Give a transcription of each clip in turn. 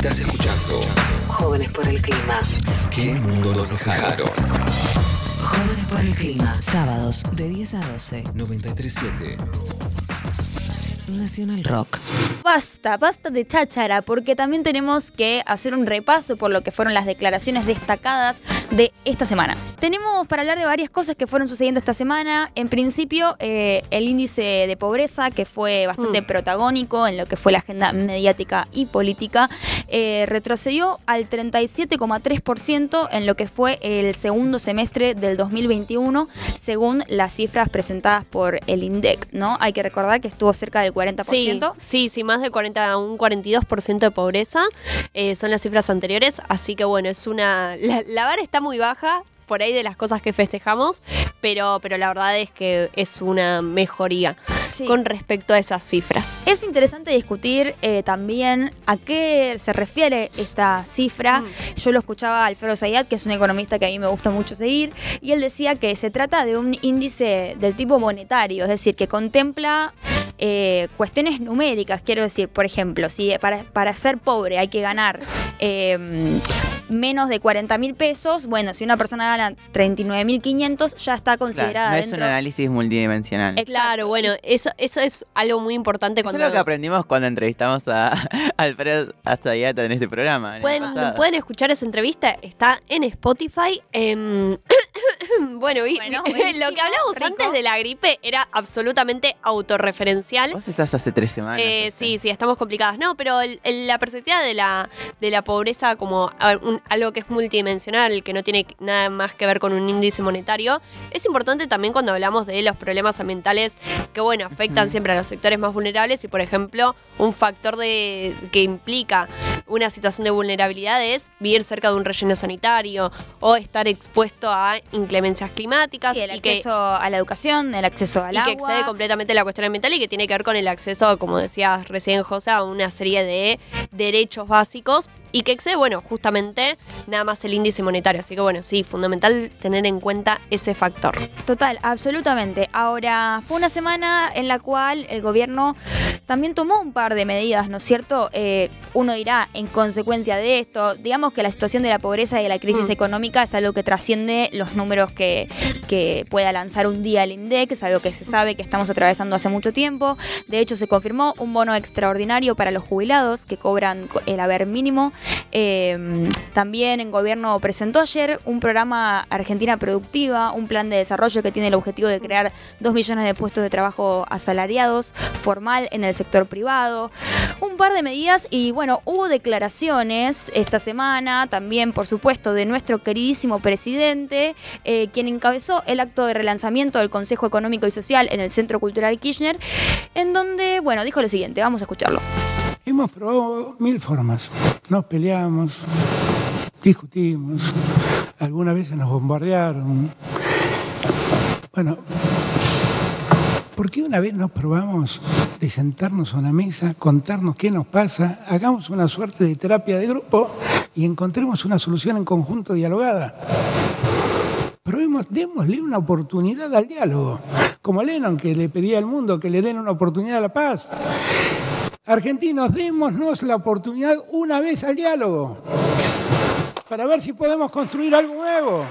Estás escuchando Jóvenes por el clima. ¿Qué mundo nos dejaron? Jóvenes por el clima. Sábados de 10 a 12. 937 Nacional Rock. Basta, basta de cháchara, porque también tenemos que hacer un repaso por lo que fueron las declaraciones destacadas de esta semana. Tenemos para hablar de varias cosas que fueron sucediendo esta semana. En principio, eh, el índice de pobreza, que fue bastante Mm. protagónico en lo que fue la agenda mediática y política, eh, retrocedió al 37,3% en lo que fue el segundo semestre del 2021, según las cifras presentadas por el INDEC, ¿no? Hay que recordar que estuvo cerca del 40%. Sí, sí, sí, más del 40, un 42% de pobreza eh, son las cifras anteriores, así que bueno, es una... La, la vara está muy baja por ahí de las cosas que festejamos, pero, pero la verdad es que es una mejoría Sí. con respecto a esas cifras. Es interesante discutir eh, también a qué se refiere esta cifra. Mm. Yo lo escuchaba a Alfredo Zayat, que es un economista que a mí me gusta mucho seguir, y él decía que se trata de un índice del tipo monetario, es decir, que contempla eh, cuestiones numéricas. Quiero decir, por ejemplo, si para, para ser pobre hay que ganar eh, menos de 40 mil pesos, bueno, si una persona gana 39 mil 500, ya está considerada Claro, no es un análisis multidimensional. Claro, bueno, eso, eso es algo muy importante Eso es cuando... lo que aprendimos cuando entrevistamos a Alfredo Azayata en este programa. Pueden, pueden escuchar esa entrevista, está en Spotify. bueno, y- Bueno, lo que hablamos rico. antes de la gripe era absolutamente autorreferencial. Vos estás hace tres semanas. Eh, este. sí, sí, estamos complicadas. No, pero el- el- la perspectiva de la, de la pobreza como a- un- algo que es multidimensional, que no tiene nada más que ver con un índice monetario, es importante también cuando hablamos de los problemas ambientales que, bueno, afectan siempre a los sectores más vulnerables y, por ejemplo, un factor de, que implica una situación de vulnerabilidad es vivir cerca de un relleno sanitario o estar expuesto a inclemencias climáticas el y que acceso a la educación, el acceso al y que agua. excede completamente la cuestión ambiental y que tiene que ver con el acceso, como decías recién, José, a una serie de derechos básicos y que excede, bueno, justamente nada más el índice monetario. Así que, bueno, sí, fundamental tener en cuenta ese factor. Total, absolutamente. Ahora, fue una semana en la cual el gobierno también tomó un par de medidas, ¿no es cierto? Eh, uno dirá, en consecuencia de esto, digamos que la situación de la pobreza y de la crisis Mm. económica es algo que trasciende los números que, que pueda lanzar un día el INDEC, es algo que se sabe que estamos atravesando hace mucho tiempo. De hecho, se confirmó un bono extraordinario para los jubilados que cobran co- el haber mínimo. Eh, también el gobierno presentó ayer un programa Argentina Productiva, un plan de desarrollo que tiene el objetivo de crear 2 millones de puestos de trabajo asalariados, formal en el sector privado. Un par de medidas y bueno, hubo declaraciones esta semana, también por supuesto de nuestro queridísimo presidente, eh, quien encabezó el acto de relanzamiento del Consejo Económico y Social en el Centro Cultural Kirchner, en donde, bueno, dijo lo siguiente, vamos a escucharlo. Hemos probado mil formas. Nos peleamos, discutimos, algunas veces nos bombardearon. Bueno, ¿por qué una vez nos probamos de sentarnos a una mesa, contarnos qué nos pasa, hagamos una suerte de terapia de grupo y encontremos una solución en conjunto dialogada? Probemos, démosle una oportunidad al diálogo, como Lennon que le pedía al mundo que le den una oportunidad a la paz. Argentinos, démonos la oportunidad una vez al diálogo para ver si podemos construir algo nuevo.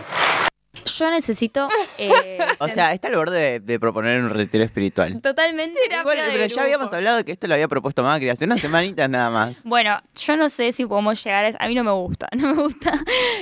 Yo necesito... eh, O sea, está al borde de, de proponer un retiro espiritual. totalmente... Igual, pero ya habíamos hablado que esto lo había propuesto Macri hace unas semanitas nada más. Bueno, yo no sé si podemos llegar a eso. A mí no me gusta. No me gusta,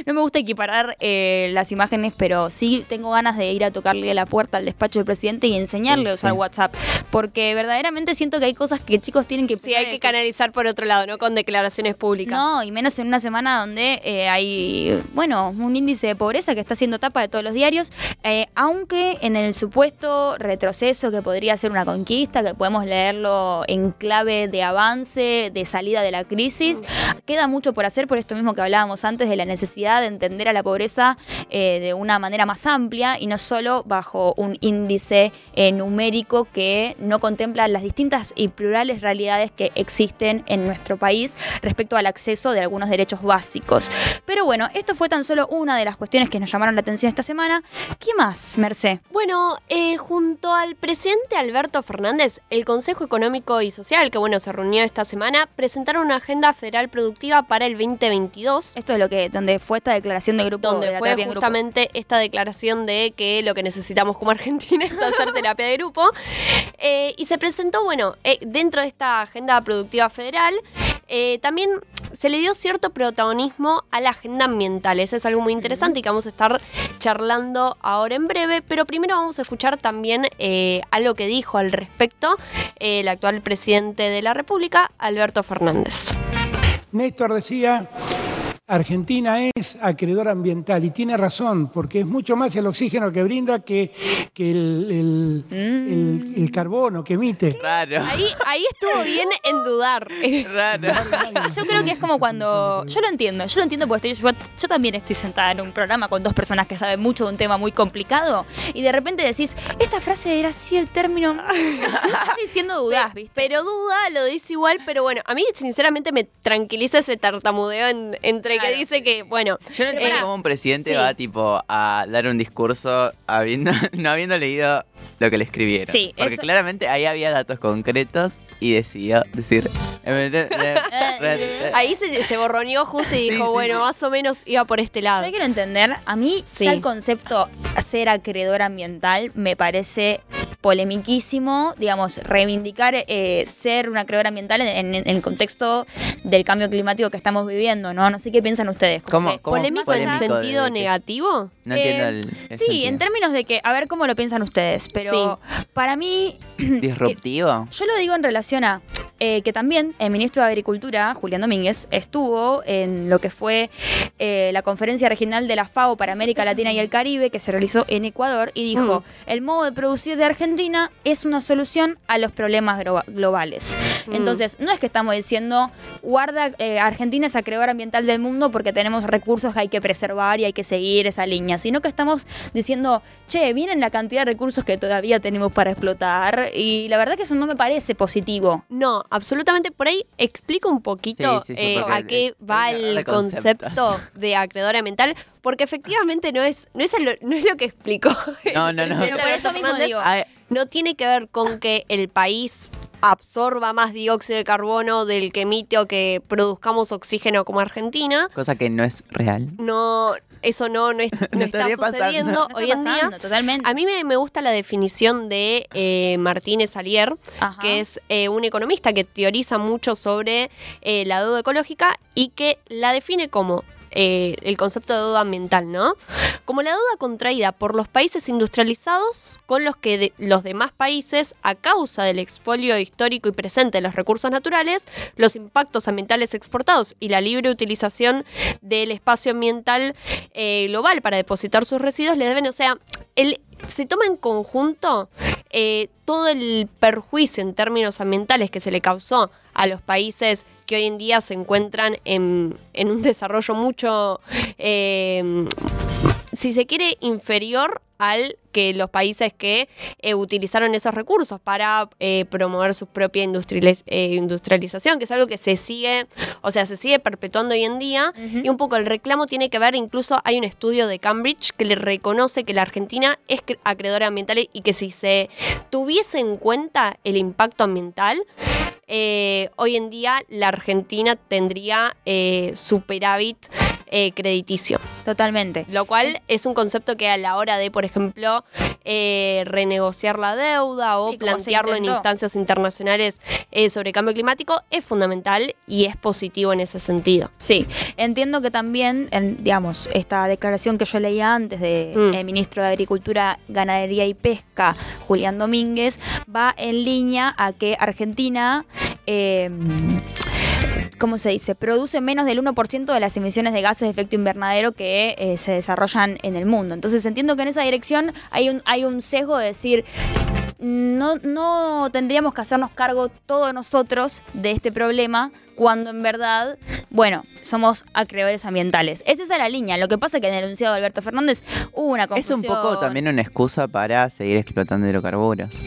no me gusta equiparar eh, las imágenes, pero sí tengo ganas de ir a tocarle a la puerta al despacho del presidente y enseñarle a usar sí. WhatsApp. Porque verdaderamente siento que hay cosas que chicos tienen que Sí, hay que canalizar por otro lado, no con declaraciones públicas. No, y menos en una semana donde eh, hay, bueno, un índice de pobreza que está haciendo tapa de todos los diarios, eh, aunque en el supuesto retroceso que podría ser una conquista, que podemos leerlo en clave de avance, de salida de la crisis, queda mucho por hacer por esto mismo que hablábamos antes de la necesidad de entender a la pobreza eh, de una manera más amplia y no solo bajo un índice eh, numérico que no contempla las distintas y plurales realidades que existen en nuestro país respecto al acceso de algunos derechos básicos. Pero bueno, esto fue tan solo una de las cuestiones que nos llamaron la atención esta semana. ¿Qué más, Mercé? Bueno, eh, junto al presidente Alberto Fernández, el Consejo Económico y Social, que bueno, se reunió esta semana, presentaron una agenda federal productiva para el 2022. Esto es lo que, donde fue esta declaración de grupo. de donde fue grupo. justamente esta declaración de que lo que necesitamos como Argentina es hacer terapia de grupo. Eh, y se presentó, bueno, eh, dentro de esta agenda productiva federal, eh, también se le dio cierto protagonismo a la agenda ambiental. Eso es algo muy interesante y que vamos a estar charlando ahora en breve. Pero primero vamos a escuchar también eh, algo que dijo al respecto eh, el actual presidente de la República, Alberto Fernández. Néstor decía, Argentina es acreedor ambiental y tiene razón, porque es mucho más el oxígeno que brinda que, que el, el- el- el carbono que emite. Raro. Ahí, ahí estuvo bien en dudar. Raro. Yo creo que es como cuando. Yo lo entiendo, yo lo entiendo porque estoy- yo, yo también estoy sentada en un programa con dos personas que saben mucho de un tema muy complicado y de repente decís, esta frase era así el término. Estás diciendo dudás, ¿viste? Pero duda, lo dice igual, pero bueno, a mí sinceramente me tranquiliza ese tartamudeo en- entre. Que dice que, bueno, Yo no entiendo Era- cómo un presidente sí. va tipo a dar un discurso habiendo, no habiendo leído lo que le escribieron. Sí, Porque eso- claramente ahí había datos concretos y decidió decir. eh, ahí se, se borroneó justo y Sí, dijo, sí, bueno, sí. más o menos iba por este lado. Yo quiero entender, a mí Sí. ya el concepto ser acreedor ambiental me parece polemiquísimo, digamos, reivindicar eh, ser un acreedor ambiental en, en el contexto del cambio climático que estamos viviendo, ¿no? No sé qué piensan ustedes. ¿Cómo- cómo ¿Polémico en sentido de negativo? No Eh, entiendo el. el Sí, sentido. en términos de que, a ver cómo lo piensan ustedes, pero para mí Disruptivo. Yo lo digo en relación a eh, que también el ministro de Agricultura, Julián Domínguez, estuvo en lo que fue eh, la conferencia regional de la FAO para América Latina y el Caribe, que se realizó en Ecuador, y dijo, el modo de producir de Argentina es una solución a los problemas glo- globales. Mm. Entonces, no es que estamos diciendo, guarda, eh, Argentina es acreedor ambiental del mundo porque tenemos recursos que hay que preservar y hay que seguir esa línea, sino que estamos diciendo, che, miren la cantidad de recursos que todavía tenemos para explotar y la verdad que eso no me parece positivo. No, absolutamente. Por ahí explico un poquito Sí, sí, sí, eh, a qué va el conceptos. concepto de acreedora mental, porque efectivamente no es, no es, lo, no es lo que explicó. No, no, no. Pero por eso mismo digo, no tiene que ver con que el país absorba más dióxido de carbono del que emite o que produzcamos oxígeno como Argentina. cosa que no es real. No, eso no, no, es- no No está sucediendo no está hoy en día. totalmente. A mí me, me gusta la definición de eh, Martínez Alier, Ajá. que es eh, un economista que teoriza mucho sobre eh, la deuda ecológica y que la define como eh, el concepto de deuda ambiental, ¿no? Como la deuda contraída por los países industrializados con los que los demás países, a causa del expolio histórico y presente de los recursos naturales, los impactos ambientales exportados y la libre utilización del espacio ambiental eh, global para depositar sus residuos, le deben, o sea, se toma en conjunto eh, todo el perjuicio en términos ambientales que se le causó a los países que hoy en día se encuentran en, en un desarrollo mucho, eh, si se quiere, inferior al que los países que eh, utilizaron esos recursos para eh, promover su propia industrializ- eh, industrialización, que es algo que se sigue, o sea, se sigue perpetuando hoy en día. Y un poco el reclamo tiene que ver, incluso hay un estudio de Cambridge que le reconoce que la Argentina es cre- acreedora ambiental y que si se tuviese en cuenta el impacto ambiental, eh, hoy en día la Argentina tendría eh, superávit eh, crediticio. Totalmente. Lo cual es un concepto que a la hora de, por ejemplo, eh, renegociar la deuda o Sí, plantearlo en instancias internacionales eh, sobre cambio climático es fundamental y es positivo en ese sentido. Sí, entiendo que también, en, digamos, esta declaración que yo leía antes del Mm. ministro de Agricultura, Ganadería y Pesca, Julián Domínguez, va en línea a que Argentina... eh, ¿Cómo se dice? Produce menos del 1% de las emisiones de gases de efecto invernadero que eh, se desarrollan en el mundo. Entonces entiendo que en esa dirección hay un, hay un sesgo de decir, no, no tendríamos que hacernos cargo todos nosotros de este problema cuando en verdad, bueno, somos acreedores ambientales. Es esa la línea. Lo que pasa es que en el enunciado de Alberto Fernández hubo una Es confusión. un poco también una excusa para seguir explotando hidrocarburos.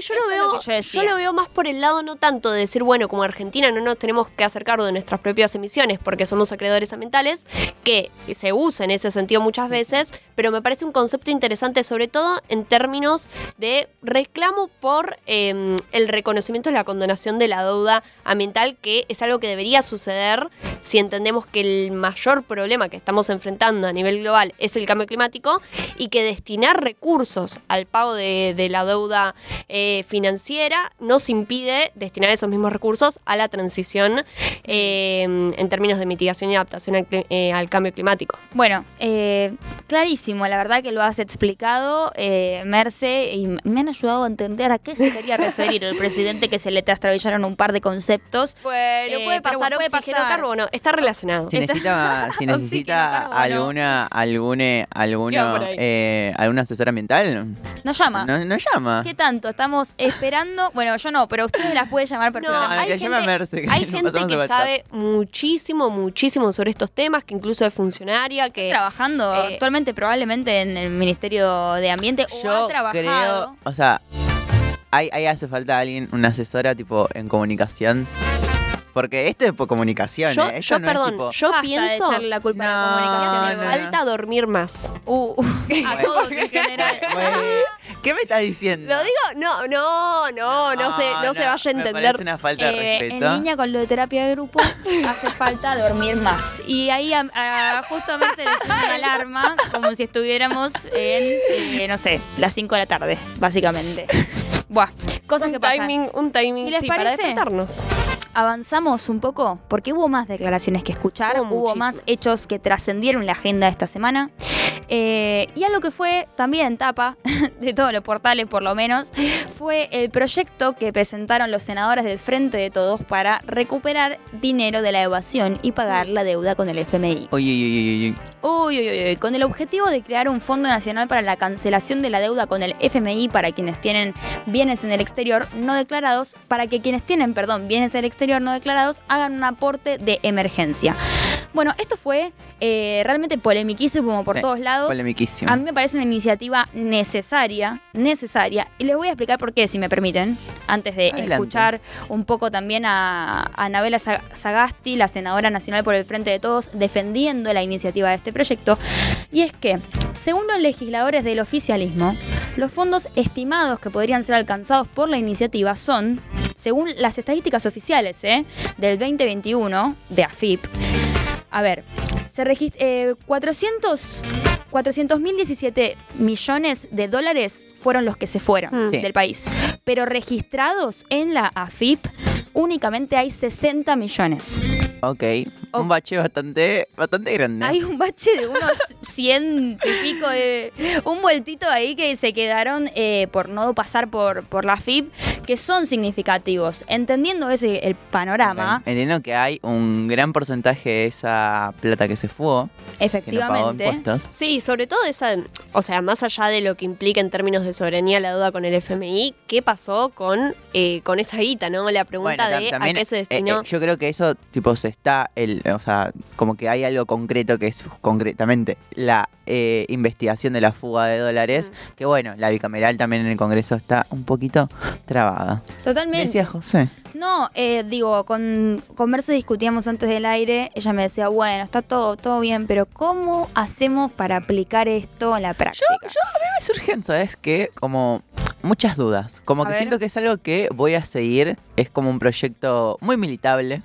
Sí, yo lo veo, yo lo veo más por el lado no tanto de decir, bueno, como Argentina no nos tenemos que hacer cargo de nuestras propias emisiones porque somos acreedores ambientales, que se usa en ese sentido muchas veces, pero me parece un concepto interesante sobre todo en términos de reclamo por eh, el reconocimiento y la condonación de la deuda ambiental, que es algo que debería suceder si entendemos que el mayor problema que estamos enfrentando a nivel global es el cambio climático y que destinar recursos al pago de, de la deuda eh, financiera nos impide destinar esos mismos recursos a la transición eh, en términos de mitigación y adaptación al, eh, al cambio climático. Bueno, eh, clarísimo, la verdad que lo has explicado, eh, Merce, y me han ayudado a entender a qué se quería referir el presidente que se le trastrabillaron un par de conceptos. Bueno, Eh, puede pasar puede oxígeno, pasar. carbono, está relacionado. Si necesita, si necesita alguna, alguna, alguna, eh, algún asesor ambiental, Nos llama. no, no llama. ¿Qué tanto? Estamos esperando. Bueno, yo no, pero ustedes las pueden llamar No, perfectamente. que hay gente, Merce, que hay gente sabe muchísimo, muchísimo sobre estos temas, que incluso es funcionaria, que trabajando eh, actualmente probablemente en el Ministerio de Ambiente o Yo ha trabajado. creo, o sea, ahí, ahí hace falta alguien, una asesora tipo en comunicación. Porque esto es por comunicación, yo, ¿eh? Yo, no perdón, es tipo. yo Basta de pienso echarle la culpa a la No, comunicación. que de no, falta dormir más. Uh, uh, a todos en general. ¿Qué me estás diciendo? Lo digo, no, no, no, no, se, no, se vaya a entender. parece una falta de Eh, respeto. en línea con lo de terapia de grupo, hace falta dormir más. Y ahí a- a- justamente le suena una alarma, como si estuviéramos en, eh, no sé, las 5 de la tarde, básicamente. Buah, cosas que un pasan. timing, un timing ¿Y les sí, para parece? despertarnos. Avanzamos un poco, porque hubo más declaraciones que escuchar, Hubo hubo más hechos que trascendieron la agenda esta semana. Eh, y algo que fue también tapa de todos los portales, por lo menos, fue el proyecto que presentaron los senadores del Frente de Todos para recuperar dinero de la evasión y pagar la deuda con el FMI. Oye, oye, oye, oye. Uy, uy, uy, uy, con el objetivo de crear un fondo nacional para la cancelación de la deuda con el FMI para quienes tienen bienes en el exterior no declarados, para que quienes tienen, perdón, bienes en el exterior no declarados hagan un aporte de emergencia. Bueno, esto fue eh, realmente polemiquísimo como por Sí, todos lados. Polemiquísimo. A mí me parece una iniciativa necesaria, necesaria, y les voy a explicar por qué, si me permiten, antes de Adelante. escuchar un poco también a, a Anabela Sa- Sagasti, la senadora nacional por el Frente de Todos, defendiendo la iniciativa de este proyecto. Y es que, según los legisladores del oficialismo, los fondos estimados que podrían ser alcanzados por la iniciativa son, según las estadísticas oficiales ¿eh? del 2021 de AFIP, a ver, se regist- eh, 400 400.017 millones de dólares fueron los que se fueron Mm. Sí. del país. Pero registrados en la AFIP únicamente hay 60 millones. Ok. Un bache bastante, bastante grande. Hay un bache de unos 100 y pico de... Un vueltito ahí que se quedaron eh, por no pasar por, por la AFIP, que son significativos. Entendiendo ese el panorama, Ok. Entiendo que hay un gran porcentaje de esa plata que se fue, que no pagó efectivamente... impuestos. Sí, sobre todo esa, o sea, más allá de lo que implica en términos de soberanía la deuda con el FMI, ¿qué pasó con, eh, con esa guita, no? La pregunta Bueno, de también, a qué se eh, destinó. eh, yo creo que eso, tipo, se está, el, o sea, como que hay algo concreto que es concretamente la eh, investigación de la fuga de dólares, Mm. que bueno, la bicameral también en el Congreso está un poquito trabada. Totalmente. Decía José. No, eh, digo, con, con Merce discutíamos antes del aire, ella me decía, bueno, está todo, todo bien, pero ¿cómo hacemos para aplicar esto a la práctica? me surgen, ¿sabes qué? Como muchas dudas. Como A que ver. siento que es algo que voy a seguir. Es como un proyecto muy militable.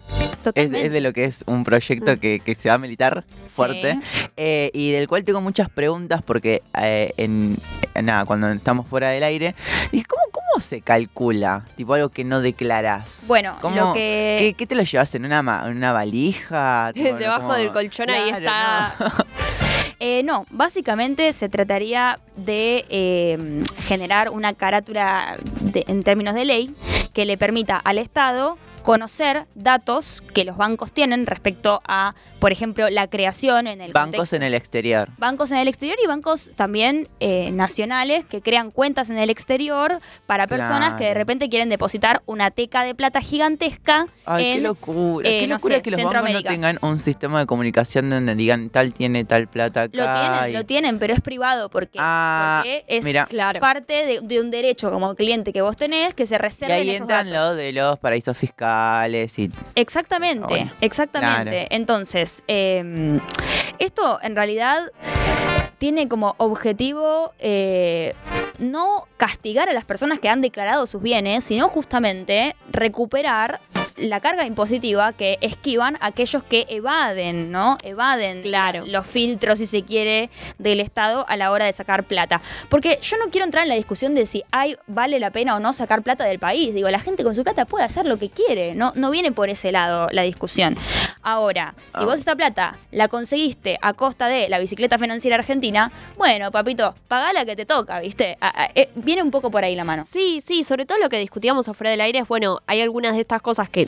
Es, es de lo que es un proyecto Mm. que, que se va a militar fuerte. Sí. Eh, y del cual tengo muchas preguntas porque eh, en, en nada, cuando estamos fuera del aire, dije, ¿cómo, ¿cómo se calcula? Tipo algo que no declarás. Bueno, ¿Cómo- lo que... ¿Qué, qué te lo llevas en una, en una valija? Debajo como- del colchón ahí está. no. Eh, no, básicamente se trataría de eh, generar una carátula de- en términos de ley que le permita al Estado conocer datos que los bancos tienen respecto a, por ejemplo, la creación en el Bancos contexto- en el exterior. bancos en el exterior y bancos también eh, nacionales que crean cuentas en el exterior para personas que de repente quieren depositar una teca de plata gigantesca Ay, qué locura. eh, qué no locura sé, que los bancos no tengan un sistema de comunicación donde digan tal tiene tal plata acá. Lo tienen, y- lo tienen, pero es privado porque, Ah, porque es mira. Parte de, de un derecho como cliente que vos tenés que se Y reserven ahí esos entran datos. lo de los paraísos fiscales y Exactamente, Bueno, exactamente. claro. Entonces, eh, esto en realidad tiene como objetivo eh, no castigar a las personas que han declarado sus bienes, sino justamente recuperar la carga impositiva que esquivan aquellos que evaden, ¿no? Evaden Claro. los filtros, si se quiere, del Estado a la hora de sacar plata. Porque yo no quiero entrar en la discusión de si hay, vale la pena o no sacar plata del país. Digo, la gente con su plata puede hacer lo que quiere. No, no viene por ese lado la discusión. Ahora, si Ah. vos esta plata la conseguiste a costa de la bicicleta financiera argentina, bueno, papito, pagá la que te toca, ¿viste? A- a- eh, viene un poco por ahí la mano. Sí, sí, sobre todo lo que discutíamos afuera del aire es, bueno, hay algunas de estas cosas que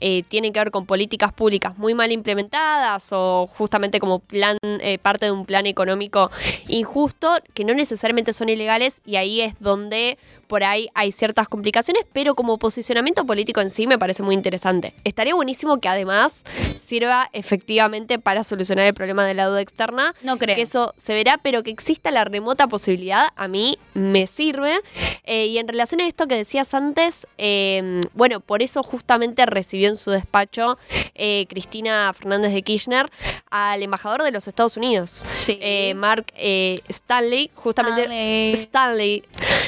eh, tienen que ver con políticas públicas muy mal implementadas o justamente como plan eh, parte de un plan económico injusto que no necesariamente son ilegales y ahí es donde por ahí hay ciertas complicaciones, pero como posicionamiento político en sí me parece muy interesante. Estaría buenísimo que además sirva efectivamente para solucionar el problema de la deuda externa No creo. que eso se verá, pero que exista la remota posibilidad, a mí me sirve. Eh, y en relación a esto que decías antes, eh, bueno, por eso justamente recibió en su despacho eh, Cristina Fernández de Kirchner al embajador de los Estados Unidos, Sí. eh, Mark eh, Stanley, justamente... Stanley. Stanley,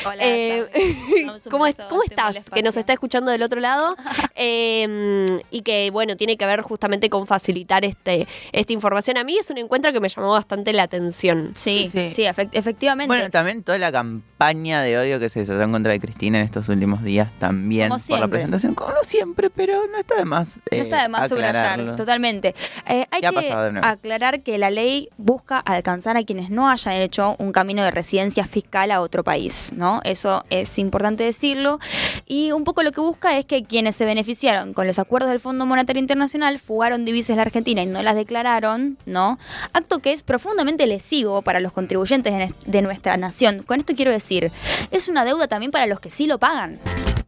Hola, eh, Stanley. ¿Cómo, es- cómo estás? Que nos está escuchando del otro lado. Eh, y que, bueno, tiene que ver justamente con facilitar este, esta información. A mí es un encuentro que me llamó bastante la atención. Sí, Sí, sí, sí. efect- efectivamente. Bueno, también toda la campaña de odio que se desató en contra de Cristina en estos últimos días también Como por la presentación, como no siempre, pero no está de más. No está de más subrayar, aclararlo. totalmente. Eh, hay Ya que aclarar que la ley busca alcanzar a quienes no hayan hecho un camino de residencia fiscal a otro país, ¿no? Eso es importante decirlo. Y un poco lo que busca es que quienes se beneficiaron con los acuerdos del Fondo Monetario Internacional fugaron divisas a la Argentina y no las declararon, ¿no? Acto que es profundamente lesivo para los contribuyentes de nuestra nación. Con esto quiero decir, es una deuda también para los que sí lo pagan.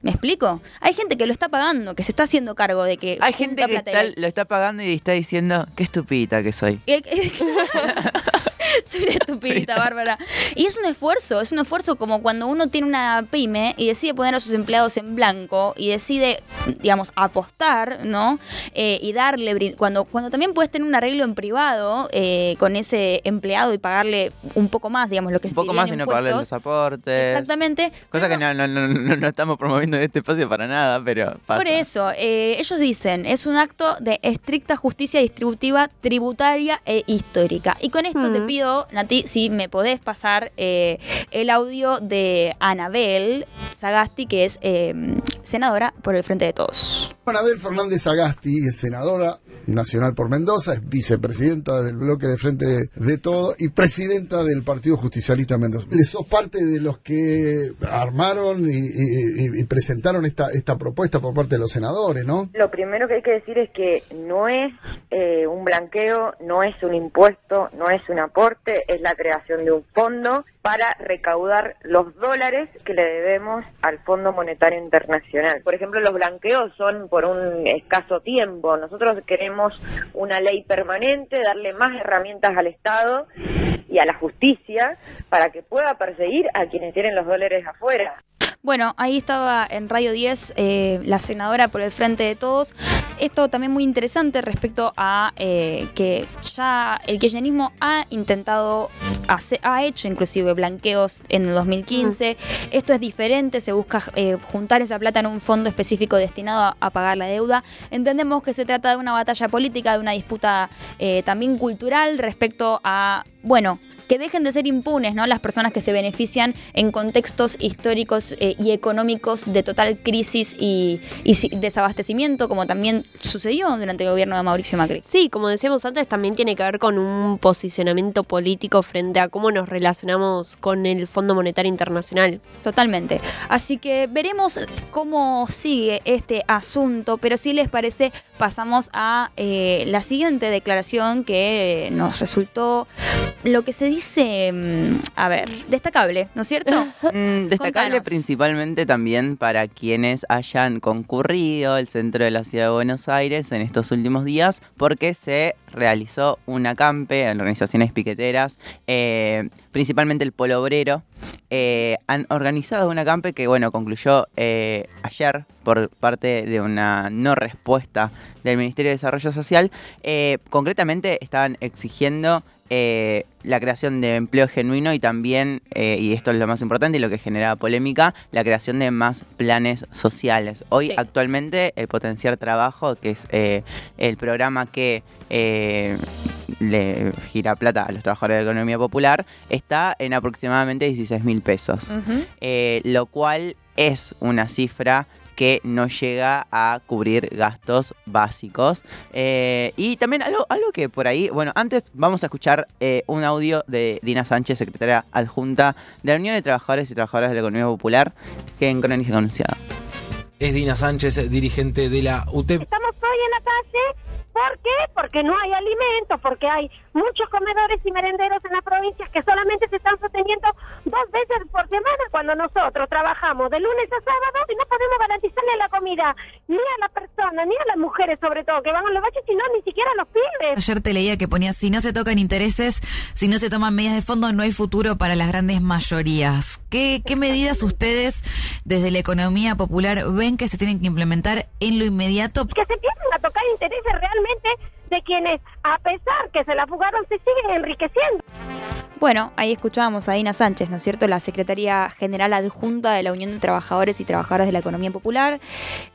¿Me explico? Hay gente que lo está pagando, que se está haciendo cargo de que. Hay gente que está- lo está pagando y está diciendo, qué estupidita que soy. Soy una estupidita, Bárbara. Y es un esfuerzo, es un esfuerzo como cuando uno tiene una pyme y decide poner a sus empleados en blanco y decide, digamos, apostar, ¿no? Eh, y darle, cuando, cuando también puedes tener un arreglo en privado eh, con ese empleado y pagarle un poco más, digamos, lo que Un se poco te más y no pagarle los aportes. Exactamente. Cosa pero que no, no, no, estamos promoviendo en este espacio para nada, pero pasa. Por eso, eh, ellos dicen, es un acto de estricta justicia distributiva, tributaria e histórica. Y con esto te Mm. Nati, si me podés pasar eh, el audio de Anabel Sagasti, que es eh, senadora por el Frente de Todos. Anabel Fernández Agasti es senadora nacional por Mendoza, es vicepresidenta del bloque de Frente de, de Todo y presidenta del Partido Justicialista Mendoza. Sos parte de los que armaron y, y- y- y presentaron esta, esta propuesta por parte de los senadores, ¿no? Lo primero que hay que decir es que no es eh, un blanqueo, no es un impuesto, no es un aporte, es la creación de un fondo para recaudar los dólares que le debemos al Fondo Monetario Internacional. Por ejemplo, los blanqueos son por un escaso tiempo. Nosotros queremos una ley permanente, darle más herramientas al Estado y a la justicia para que pueda perseguir a quienes tienen los dólares afuera. Bueno, ahí estaba en Radio 10 eh, la senadora por el Frente de Todos. Esto también muy interesante respecto a eh, que ya el kirchnerismo ha intentado, hacer, ha hecho inclusive blanqueos en el 2015. Esto es diferente, se busca eh, juntar esa plata en un fondo específico destinado a, a pagar la deuda. Entendemos que se trata de una batalla política, de una disputa eh, también cultural respecto a, bueno, que dejen de ser impunes, ¿no? Las personas que se benefician en contextos históricos eh, y económicos de total crisis y, desabastecimiento, como también sucedió durante el gobierno de Mauricio Macri. Sí, como decíamos antes, también tiene que ver con un posicionamiento político frente a cómo nos relacionamos con el Fondo Monetario Internacional. Totalmente. Así que veremos cómo sigue este asunto, pero si les parece, pasamos a eh, la siguiente declaración que nos resultó lo que se dice, mm, a ver, destacable, ¿no es cierto? Mm, destacable Contanos. principalmente también para quienes hayan concurrido al centro de la ciudad de Buenos Aires en estos últimos días, porque se realizó un acampe en organizaciones piqueteras, eh, principalmente el Polo Obrero. eh, han organizado un acampe que, bueno, concluyó eh, ayer por parte de una no respuesta del Ministerio de Desarrollo Social. Eh, concretamente estaban exigiendo eh, la creación de empleo genuino y también, eh, y esto es lo más importante y lo que genera polémica, la creación de más planes sociales. Hoy Sí. actualmente el Potenciar Trabajo, que es eh, el programa que le gira plata a los trabajadores de la economía popular, está en aproximadamente 16 mil pesos lo cual es una cifra que no llega a cubrir gastos básicos. Eh, y también algo, algo que por ahí, bueno, antes vamos a escuchar eh, un audio de Dina Sánchez, secretaria adjunta de la Unión de Trabajadores y Trabajadoras de la Economía Popular, que en Crónica Anunciada. Es Dina Sánchez, dirigente de la UTEP. Estamos hoy en la calle, ¿por qué? Porque no hay alimento, porque hay muchos comedores y merenderos en las provincias que solamente se están sosteniendo dos veces por semana cuando nosotros trabajamos de lunes a sábado y no podemos garantizarle la comida ni a la persona, ni a las mujeres sobre todo, que van a los baches, sino ni siquiera a los pibes. Ayer te leía que ponía, si no se tocan intereses, si no se toman medidas de fondo, no hay futuro para las grandes mayorías. ¿Qué, qué medidas ustedes desde la economía popular ven que se tienen que implementar en lo inmediato? Que se empiezan a tocar intereses realmente de quienes, a pesar que se la fugaron, se siguen enriqueciendo. Bueno, ahí escuchábamos a Dina Sánchez, ¿no es cierto? La secretaria general adjunta de la Unión de Trabajadores y Trabajadoras de la Economía Popular.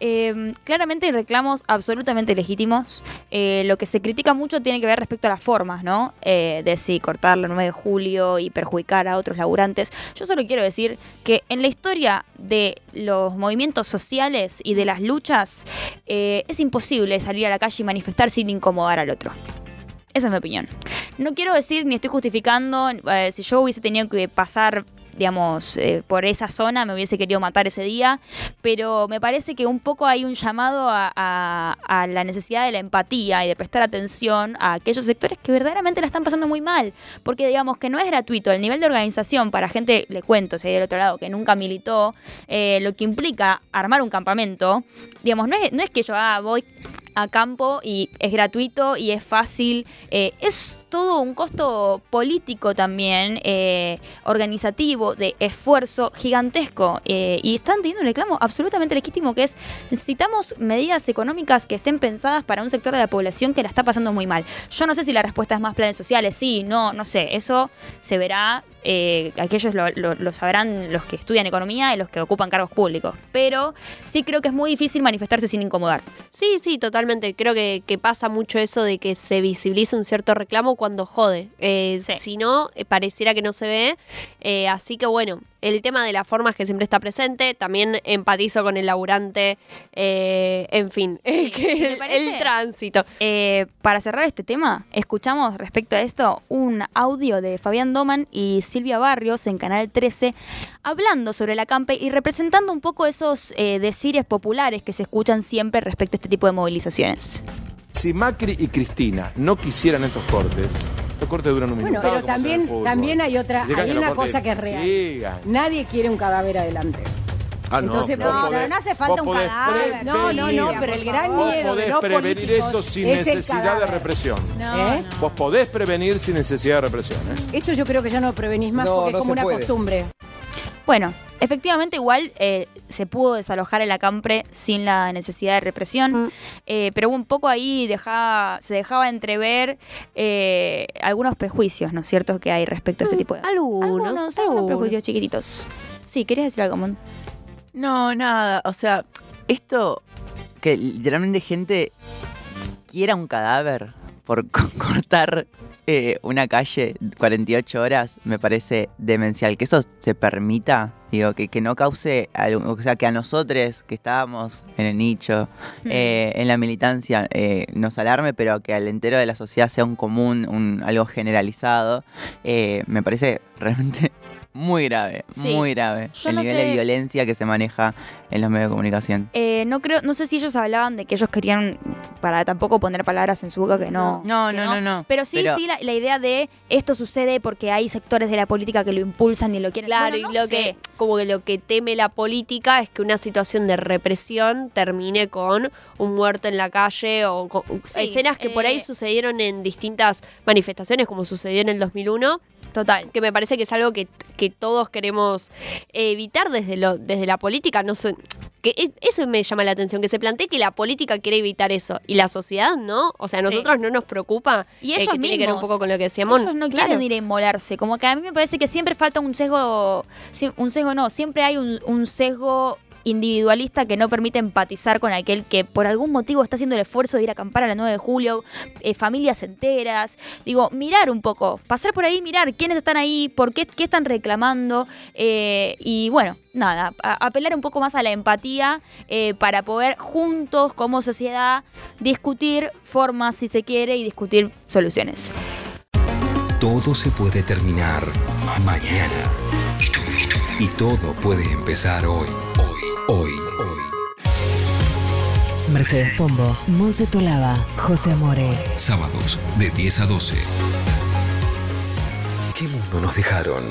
Eh, claramente hay reclamos absolutamente legítimos. Eh, lo que se critica mucho tiene que ver respecto a las formas, ¿no? Eh, de si cortar la 9 de julio y perjudicar a otros laburantes. Yo solo quiero decir que en la historia de los movimientos sociales y de las luchas, eh, es imposible salir a la calle y manifestar sin incomodar al otro. Esa es mi opinión. No quiero decir ni estoy justificando, eh, si yo hubiese tenido que pasar digamos, eh, por esa zona, me hubiese querido matar ese día, pero me parece que un poco hay un llamado a, la necesidad de la empatía y de prestar atención a aquellos sectores que verdaderamente la están pasando muy mal, porque digamos que no es gratuito, el nivel de organización para gente, le cuento, si hay del otro lado, que nunca militó, eh, lo que implica armar un campamento, digamos, no es, no es que yo ah, voy a campo y es gratuito y es fácil. eh, es todo un costo político también, eh, organizativo, de esfuerzo gigantesco. eh, y están teniendo un reclamo absolutamente legítimo que es necesitamos medidas económicas que estén pensadas para un sector de la población que la está pasando muy mal. Yo no sé si la respuesta es más planes sociales, sí, no, no sé. Eso se verá. eh, aquellos lo, lo- sabrán los que estudian economía y los que ocupan cargos públicos. Pero sí creo que es muy difícil manifestarse sin incomodar. Sí, sí, totalmente. Creo que, pasa mucho eso de que se visibiliza un cierto reclamo cuando jode. Eh, Sí. Si no, eh, pareciera que no se ve. Eh, así que bueno, el tema de las formas que siempre está presente. También empatizo con el laburante. en fin, Sí, que ¿me el, tránsito. Para cerrar este tema, escuchamos respecto a esto un audio de Fabián Doman y Silvia Barrios en Canal 13 hablando sobre la campe y representando un poco esos decires populares que se escuchan siempre respecto a este tipo de movilizaciones. Si Macri y Cristina no quisieran estos cortes, estos cortes duran un Bueno, minuto. pero también, también hay otra, hay una cosa que es real. sigan. Nadie quiere un cadáver adelante. Ah, no, Entonces, pero podés- podés- no hace falta un cadáver. No, no, no, pero el gran Vos miedo de podés los prevenir esto sin es necesidad de represión. No, ¿Eh? Vos podés prevenir sin necesidad de represión. ¿eh? Esto yo creo que ya no prevenís más No, porque no es como una puede. costumbre. Bueno, efectivamente igual eh, se pudo desalojar el acampre sin la necesidad de represión, Mm. eh, pero un poco ahí dejaba, se dejaba entrever eh, algunos prejuicios, ¿no es cierto?, que hay respecto a este tipo de... Algunos, algunos, algunos algunos. prejuicios chiquititos. Sí, ¿querías decir algo, Mon? No, nada. O sea, esto que literalmente gente quiera un cadáver por co- cortar eh, una calle 48 horas me parece demencial. Que eso se permita, digo, que, que no cause, algo- o sea, que a nosotros que estábamos en el nicho, eh, en la militancia, eh, nos alarme, pero que al entero de la sociedad sea un común, un, algo generalizado, eh, me parece realmente muy grave, Sí. muy grave. Yo el no nivel sé- de violencia que se maneja en los medios de comunicación. Eh, no creo, no sé si ellos hablaban de que ellos querían, para tampoco poner palabras en su boca que no. No, que no, no, no. Pero sí, Pero- sí, la, la idea de esto sucede porque hay sectores de la política que lo impulsan y lo quieren. Claro, Bueno, y lo sé. que, como que lo que teme la política es que una situación de represión termine con un muerto en la calle o con Sí, escenas que por ahí eh, sucedieron en distintas manifestaciones, como sucedió en el 2001. Total. Que me parece que es algo que, que todos queremos evitar desde, lo, desde la política. No sé, que eso me llama la atención, que se plantee que la política quiere evitar eso y la sociedad no. O sea, a Sí. nosotros no nos preocupa Y eh, ellos que tiene que ver un mismos. poco con lo que decíamos. Ellos no Claro. quieren ir a inmolarse. Como que a mí me parece que siempre falta un sesgo. Un sesgo no, siempre hay un, un sesgo individualista que no permite empatizar con aquel que por algún motivo está haciendo el esfuerzo de ir a acampar a la 9 de julio, eh, familias enteras. Digo, mirar un poco, pasar por ahí, mirar quiénes están ahí, por qué, qué están reclamando. eh, y bueno, nada, apelar un poco más a la empatía eh, para poder juntos como sociedad discutir formas, si se quiere, y discutir soluciones. Todo se puede terminar mañana. Y todo puede empezar hoy. Hoy, hoy. Mercedes Pombo, Monse Tolava, José Amore. Sábados de 10 a 12. ¿Qué mundo nos dejaron?